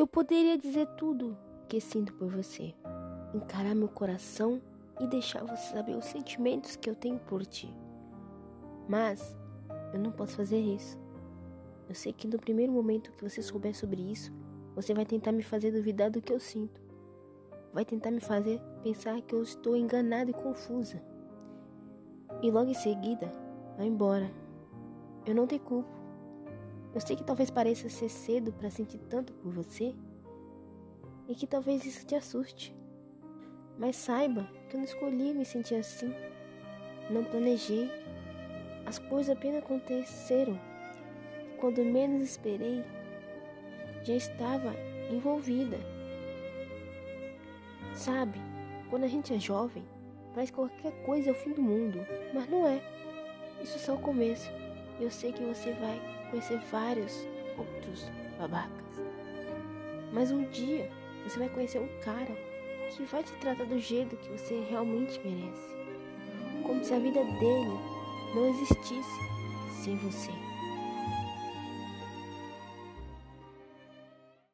Eu poderia dizer tudo que sinto por você, encarar meu coração e deixar você saber os sentimentos que eu tenho por ti. Mas eu não posso fazer isso. Eu sei que no primeiro momento que você souber sobre isso, você vai tentar me fazer duvidar do que eu sinto. Vai tentar me fazer pensar que eu estou enganada e confusa. E logo em seguida, vai embora. Eu não te culpo. Eu sei que talvez pareça ser cedo para sentir tanto por você e que talvez isso te assuste. Mas saiba que eu não escolhi me sentir assim. Não planejei. As coisas apenas aconteceram. Quando menos esperei, já estava envolvida. Sabe, quando a gente é jovem, parece que qualquer coisa é o fim do mundo, mas não é. Isso é só o começo. Eu sei que você vai conhecer vários outros babacas. Mas um dia você vai conhecer um cara que vai te tratar do jeito que você realmente merece. Como se a vida dele não existisse sem você.